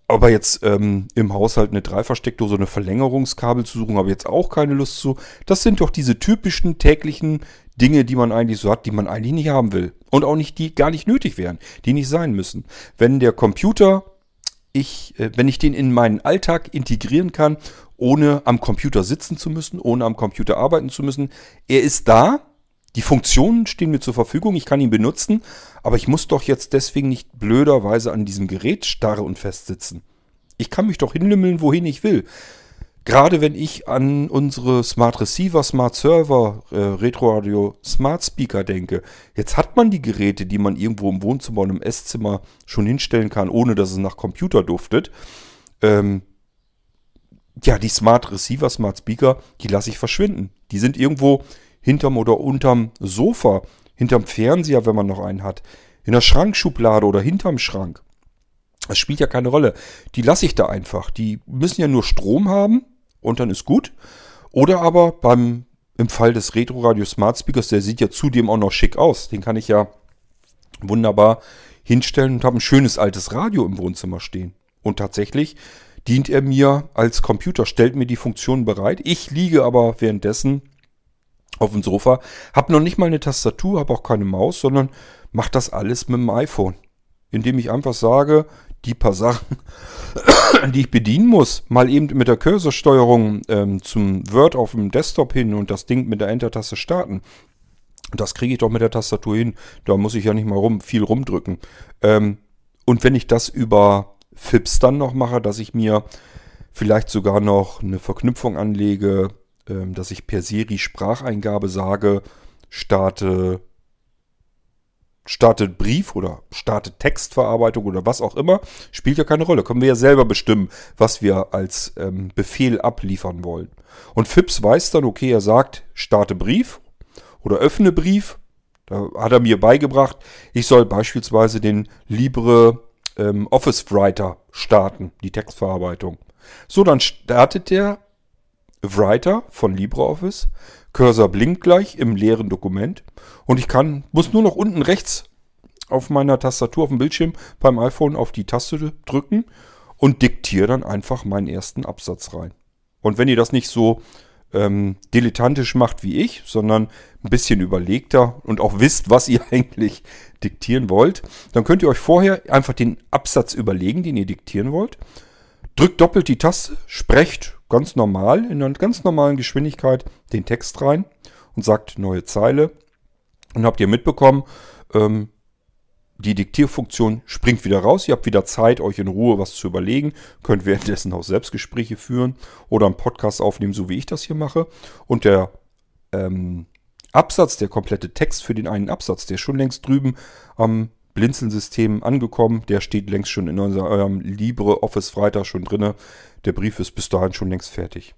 Aber jetzt ähm, im Haushalt eine Dreifachsteckdose, eine Verlängerungskabel zu suchen, habe ich jetzt auch keine Lust zu. Das sind doch diese typischen täglichen Dinge, die man eigentlich so hat, die man eigentlich nicht haben will. Und auch nicht, die gar nicht nötig wären, die nicht sein müssen. Wenn der Computer, ich, äh, wenn ich den in meinen Alltag integrieren kann, ohne am Computer sitzen zu müssen, ohne am Computer arbeiten zu müssen, er ist da, die Funktionen stehen mir zur Verfügung, ich kann ihn benutzen, aber ich muss doch jetzt deswegen nicht blöderweise an diesem Gerät starre und festsitzen. Ich kann mich doch hinlümmeln, wohin ich will. Gerade wenn ich an unsere Smart Receiver, Smart Server, äh, Retroradio, Smart Speaker denke. Jetzt hat man die Geräte, die man irgendwo im Wohnzimmer und im Esszimmer schon hinstellen kann, ohne dass es nach Computer duftet. Ähm, ja, die Smart Receiver, Smart Speaker, die lasse ich verschwinden. Die sind irgendwo hinterm oder unterm Sofa, hinterm Fernseher, wenn man noch einen hat, in der Schrankschublade oder hinterm Schrank. Das spielt ja keine Rolle. Die lasse ich da einfach. Die müssen ja nur Strom haben und dann ist gut. Oder aber beim, im Fall des Retro Radio Smart Speakers, der sieht ja zudem auch noch schick aus. Den kann ich ja wunderbar hinstellen und habe ein schönes altes Radio im Wohnzimmer stehen. Und tatsächlich dient er mir als Computer, stellt mir die Funktionen bereit. Ich liege aber währenddessen auf dem Sofa. Hab noch nicht mal eine Tastatur, habe auch keine Maus, sondern mache das alles mit dem iPhone. Indem ich einfach sage, die paar Sachen, die ich bedienen muss, mal eben mit der Cursorsteuerung ähm, zum Word auf dem Desktop hin und das Ding mit der Enter-Taste starten. Das kriege ich doch mit der Tastatur hin. Da muss ich ja nicht mal rum, viel rumdrücken. Ähm, und wenn ich das über FIPS dann noch mache, dass ich mir vielleicht sogar noch eine Verknüpfung anlege ähm, dass ich per Siri Spracheingabe sage, starte, starte Brief oder starte Textverarbeitung oder was auch immer, spielt ja keine Rolle. Können wir ja selber bestimmen, was wir als ähm, Befehl abliefern wollen. Und Fips weiß dann, okay, er sagt, starte Brief oder öffne Brief. Da hat er mir beigebracht, ich soll beispielsweise den Libre ähm, Office Writer starten, die Textverarbeitung. So, dann startet der Writer von LibreOffice. Cursor blinkt gleich im leeren Dokument. Und ich kann, muss nur noch unten rechts auf meiner Tastatur auf dem Bildschirm beim iPhone auf die Taste drücken und diktiere dann einfach meinen ersten Absatz rein. Und wenn ihr das nicht so ähm, dilettantisch macht wie ich, sondern ein bisschen überlegter und auch wisst, was ihr eigentlich diktieren wollt, dann könnt ihr euch vorher einfach den Absatz überlegen, den ihr diktieren wollt. Drückt doppelt die Taste, sprecht ganz normal, in einer ganz normalen Geschwindigkeit den Text rein und sagt neue Zeile. Und habt ihr mitbekommen, ähm, die Diktierfunktion springt wieder raus. Ihr habt wieder Zeit, euch in Ruhe was zu überlegen. Könnt währenddessen auch Selbstgespräche führen oder einen Podcast aufnehmen, so wie ich das hier mache. Und der ähm, Absatz, der komplette Text für den einen Absatz, der schon längst drüben am Blinzeln-System angekommen. Der steht längst schon in eurem LibreOffice Freitag schon drin. Der Brief ist bis dahin schon längst fertig.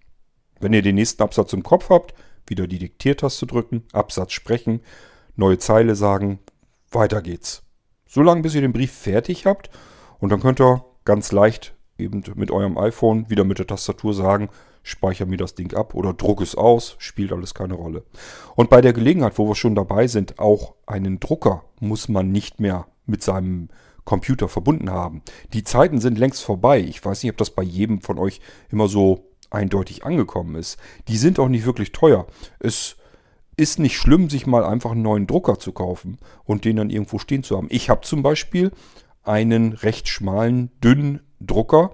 Wenn ihr den nächsten Absatz im Kopf habt, wieder die Diktiertaste drücken, Absatz sprechen, neue Zeile sagen, weiter geht's. So lange, bis ihr den Brief fertig habt und dann könnt ihr ganz leicht eben mit eurem iPhone wieder mit der Tastatur sagen, speichere mir das Ding ab oder druck es aus, spielt alles keine Rolle. Und bei der Gelegenheit, wo wir schon dabei sind, auch einen Drucker muss man nicht mehr mit seinem Computer verbunden haben. Die Zeiten sind längst vorbei. Ich weiß nicht, ob das bei jedem von euch immer so eindeutig angekommen ist. Die sind auch nicht wirklich teuer. Es ist nicht schlimm, sich mal einfach einen neuen Drucker zu kaufen und den dann irgendwo stehen zu haben. Ich habe zum Beispiel einen recht schmalen, dünnen Drucker.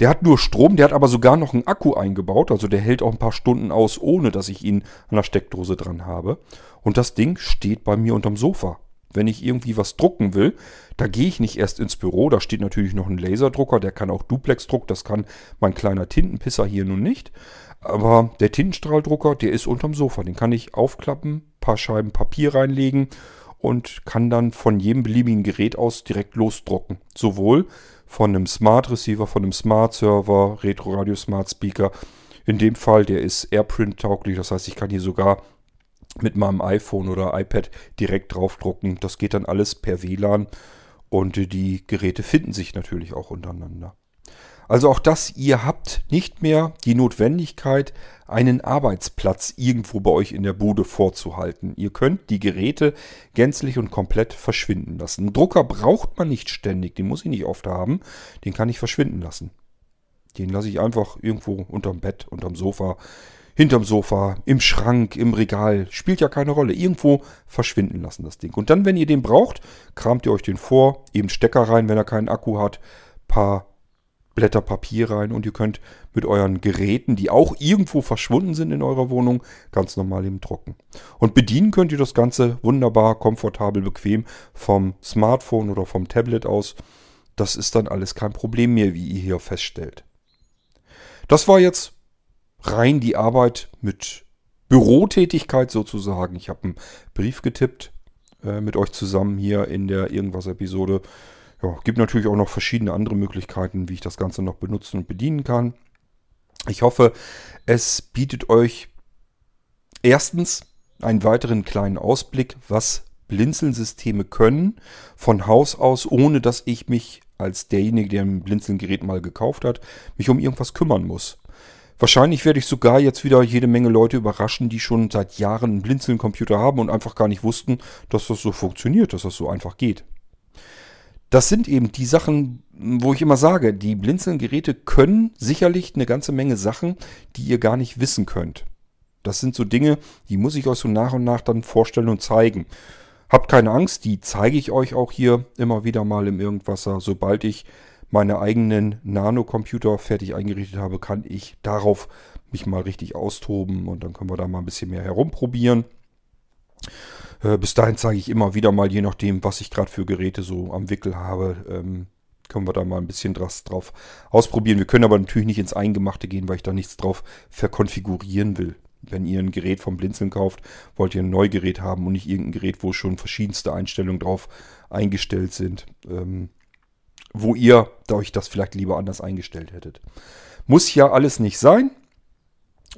Der hat nur Strom, der hat aber sogar noch einen Akku eingebaut. Also der hält auch ein paar Stunden aus, ohne dass ich ihn an der Steckdose dran habe. Und das Ding steht bei mir unterm Sofa. Wenn ich irgendwie was drucken will, da gehe ich nicht erst ins Büro. Da steht natürlich noch ein Laserdrucker, der kann auch Duplex-Druck. Das kann mein kleiner Tintenpisser hier nun nicht. Aber der Tintenstrahldrucker, der ist unterm Sofa. Den kann ich aufklappen, paar Scheiben Papier reinlegen und kann dann von jedem beliebigen Gerät aus direkt losdrucken. Sowohl von einem Smart Receiver, von einem Smart Server, Retro Radio Smart Speaker. In dem Fall, der ist AirPrint tauglich. Das heißt, ich kann hier sogar mit meinem iPhone oder iPad direkt draufdrucken. Das geht dann alles per WLAN und die Geräte finden sich natürlich auch untereinander. Also auch das, ihr habt nicht mehr die Notwendigkeit, einen Arbeitsplatz irgendwo bei euch in der Bude vorzuhalten. Ihr könnt die Geräte gänzlich und komplett verschwinden lassen. Einen Drucker braucht man nicht ständig, den muss ich nicht oft haben, den kann ich verschwinden lassen. Den lasse ich einfach irgendwo unterm Bett, unterm Sofa, hinterm Sofa, im Schrank, im Regal, spielt ja keine Rolle. Irgendwo verschwinden lassen das Ding. Und dann, wenn ihr den braucht, kramt ihr euch den vor, eben Stecker rein, wenn er keinen Akku hat, paar Blätter Papier rein und ihr könnt mit euren Geräten, die auch irgendwo verschwunden sind in eurer Wohnung, ganz normal eben drucken. Und bedienen könnt ihr das Ganze wunderbar, komfortabel, bequem vom Smartphone oder vom Tablet aus. Das ist dann alles kein Problem mehr, wie ihr hier feststellt. Das war jetzt rein die Arbeit mit Bürotätigkeit sozusagen. Ich habe einen Brief getippt äh, mit euch zusammen hier in der Irgendwas-Episode. Ja, gibt natürlich auch noch verschiedene andere Möglichkeiten, wie ich das Ganze noch benutzen und bedienen kann. Ich hoffe, es bietet euch erstens einen weiteren kleinen Ausblick, was Blinzeln-Systeme können, von Haus aus, ohne dass ich mich als derjenige, der ein Blinzeln-Gerät mal gekauft hat, mich um irgendwas kümmern muss. Wahrscheinlich werde ich sogar jetzt wieder jede Menge Leute überraschen, die schon seit Jahren einen Blinzeln-Computer haben und einfach gar nicht wussten, dass das so funktioniert, dass das so einfach geht das sind eben die Sachen, wo ich immer sage, die Blinzeln-Geräte können sicherlich eine ganze Menge Sachen, die ihr gar nicht wissen könnt. Das sind so Dinge, die muss ich euch so nach und nach dann vorstellen und zeigen. Habt keine Angst, die zeige ich euch auch hier immer wieder mal im Irgendwasser. Sobald ich meine eigenen Nano-Computer fertig eingerichtet habe, kann ich darauf mich mal richtig austoben und dann können wir da mal ein bisschen mehr herumprobieren. Äh, bis dahin zeige ich immer wieder mal, je nachdem, was ich gerade für Geräte so am Wickel habe, ähm, können wir da mal ein bisschen drauf ausprobieren. Wir können aber natürlich nicht ins Eingemachte gehen, weil ich da nichts drauf verkonfigurieren will. Wenn ihr ein Gerät vom Blinzeln kauft, wollt ihr ein Neugerät haben und nicht irgendein Gerät, wo schon verschiedenste Einstellungen drauf eingestellt sind, ähm, wo ihr euch das vielleicht lieber anders eingestellt hättet. Muss ja alles nicht sein.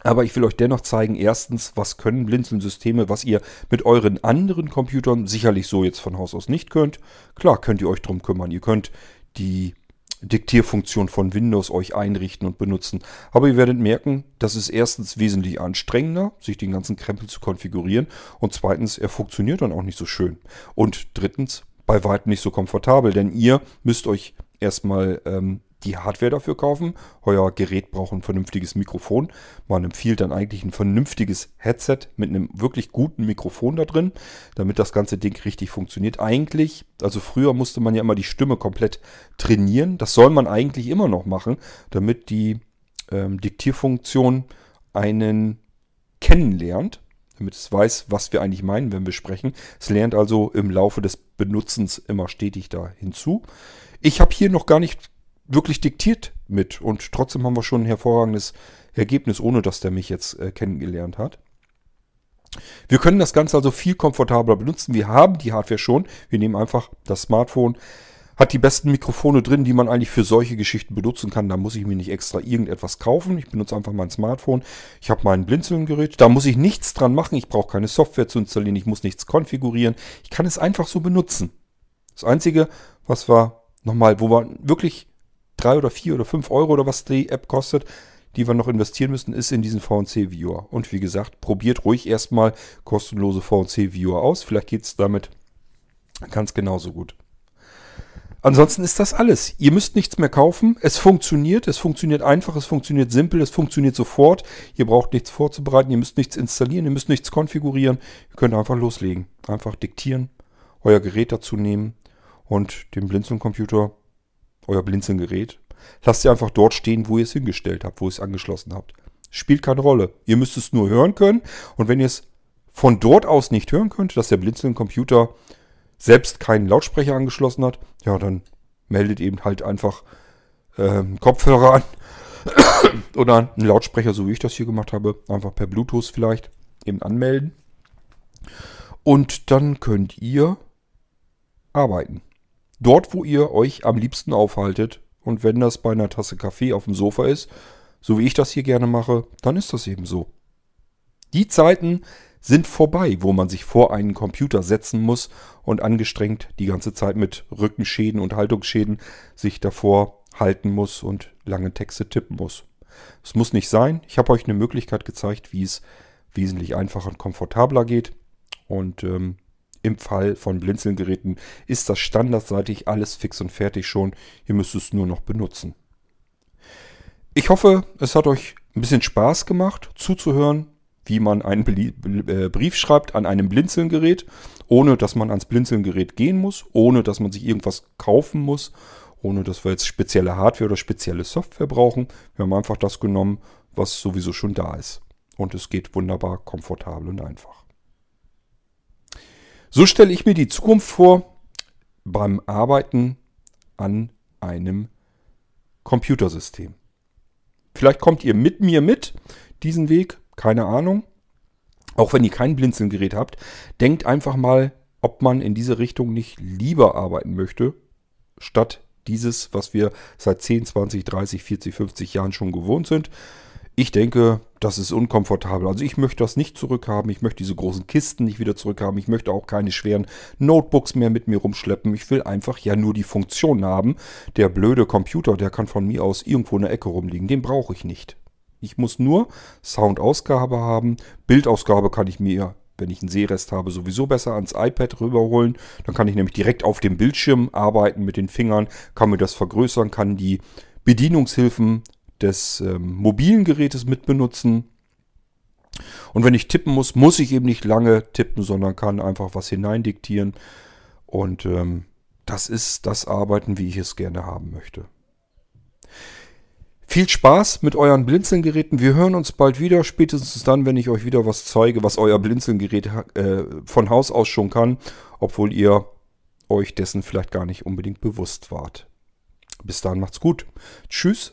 Aber ich will euch dennoch zeigen, erstens, was können Blinzeln-Systeme, was ihr mit euren anderen Computern sicherlich so jetzt von Haus aus nicht könnt. Klar könnt ihr euch drum kümmern. Ihr könnt die Diktierfunktion von Windows euch einrichten und benutzen. Aber ihr werdet merken, das ist erstens wesentlich anstrengender, sich den ganzen Krempel zu konfigurieren. Und zweitens, er funktioniert dann auch nicht so schön. Und drittens, bei weitem nicht so komfortabel, denn ihr müsst euch erstmal ähm, die Hardware dafür kaufen. Euer Gerät braucht ein vernünftiges Mikrofon. Man empfiehlt dann eigentlich ein vernünftiges Headset mit einem wirklich guten Mikrofon da drin, damit das ganze Ding richtig funktioniert. Eigentlich, also früher musste man ja immer die Stimme komplett trainieren. Das soll man eigentlich immer noch machen, damit die ähm, Diktierfunktion einen kennenlernt damit es weiß, was wir eigentlich meinen, wenn wir sprechen. Es lernt also im Laufe des Benutzens immer stetig da hinzu. Ich habe hier noch gar nicht wirklich diktiert mit. Und trotzdem haben wir schon ein hervorragendes Ergebnis, ohne dass der mich jetzt äh, kennengelernt hat. Wir können das Ganze also viel komfortabler benutzen. Wir haben die Hardware schon. Wir nehmen einfach das Smartphone. Hat die besten Mikrofone drin, die man eigentlich für solche Geschichten benutzen kann. Da muss ich mir nicht extra irgendetwas kaufen. Ich benutze einfach mein Smartphone. Ich habe mein Blinzeln-Gerät. Da muss ich nichts dran machen. Ich brauche keine Software zu installieren. Ich muss nichts konfigurieren. Ich kann es einfach so benutzen. Das Einzige, was wir nochmal, wo wir wirklich drei oder vier oder fünf Euro oder was die App kostet, die wir noch investieren müssen, ist in diesen VNC-Viewer. Und wie gesagt, probiert ruhig erstmal kostenlose VNC-Viewer aus. Vielleicht geht es damit ganz genauso gut. Ansonsten ist das alles. Ihr müsst nichts mehr kaufen. Es funktioniert. Es funktioniert einfach. Es funktioniert simpel. Es funktioniert sofort. Ihr braucht nichts vorzubereiten. Ihr müsst nichts installieren. Ihr müsst nichts konfigurieren. Ihr könnt einfach loslegen. Einfach diktieren, euer Gerät dazu nehmen und den Blinzeln-Computer, euer Blinzeln-Gerät, lasst ihr einfach dort stehen, wo ihr es hingestellt habt, wo ihr es angeschlossen habt. Spielt keine Rolle. Ihr müsst es nur hören können. Und wenn ihr es von dort aus nicht hören könnt, dass der Blinzeln-Computer selbst keinen Lautsprecher angeschlossen hat, ja, dann meldet eben halt einfach ähm, Kopfhörer an oder einen Lautsprecher, so wie ich das hier gemacht habe, einfach per Bluetooth vielleicht eben anmelden. Und dann könnt ihr arbeiten. Dort, wo ihr euch am liebsten aufhaltet. Und wenn das bei einer Tasse Kaffee auf dem Sofa ist, so wie ich das hier gerne mache, dann ist das eben so. Die Zeiten sind vorbei, wo man sich vor einen Computer setzen muss und angestrengt die ganze Zeit mit Rückenschäden und Haltungsschäden sich davor halten muss und lange Texte tippen muss. Es muss nicht sein. Ich habe euch eine Möglichkeit gezeigt, wie es wesentlich einfacher und komfortabler geht. Und ähm, im Fall von Blinzelgeräten ist das standardseitig alles fix und fertig schon. Ihr müsst es nur noch benutzen. Ich hoffe, es hat euch ein bisschen Spaß gemacht zuzuhören, wie man einen äh, Brief schreibt an einem Blinzelgerät, ohne dass man ans Blinzelgerät gehen muss, ohne dass man sich irgendwas kaufen muss, ohne dass wir jetzt spezielle Hardware oder spezielle Software brauchen. Wir haben einfach das genommen, was sowieso schon da ist. Und es geht wunderbar komfortabel und einfach. So stelle ich mir die Zukunft vor beim Arbeiten an einem Computersystem. Vielleicht kommt ihr mit mir mit diesen Weg keine Ahnung. Auch wenn ihr kein Blinzelgerät habt, denkt einfach mal, ob man in diese Richtung nicht lieber arbeiten möchte, statt dieses, was wir seit 10, 20, 30, 40, 50 Jahren schon gewohnt sind. Ich denke, das ist unkomfortabel. Also ich möchte das nicht zurückhaben. Ich möchte diese großen Kisten nicht wieder zurückhaben. Ich möchte auch keine schweren Notebooks mehr mit mir rumschleppen. Ich will einfach ja nur die Funktion haben. Der blöde Computer, der kann von mir aus irgendwo in der Ecke rumliegen. Den brauche ich nicht. Ich muss nur Soundausgabe haben. Bildausgabe kann ich mir, wenn ich einen Sehrest habe, sowieso besser ans iPad rüberholen. Dann kann ich nämlich direkt auf dem Bildschirm arbeiten mit den Fingern, kann mir das vergrößern, kann die Bedienungshilfen des ähm, mobilen Gerätes mitbenutzen. Und wenn ich tippen muss, muss ich eben nicht lange tippen, sondern kann einfach was hineindiktieren. Und ähm, das ist das Arbeiten, wie ich es gerne haben möchte. Viel Spaß mit euren Blinzelgeräten. Wir hören uns bald wieder, spätestens dann, wenn ich euch wieder was zeige, was euer Blinzelgerät äh, von Haus aus schon kann, obwohl ihr euch dessen vielleicht gar nicht unbedingt bewusst wart. Bis dahin macht's gut. Tschüss,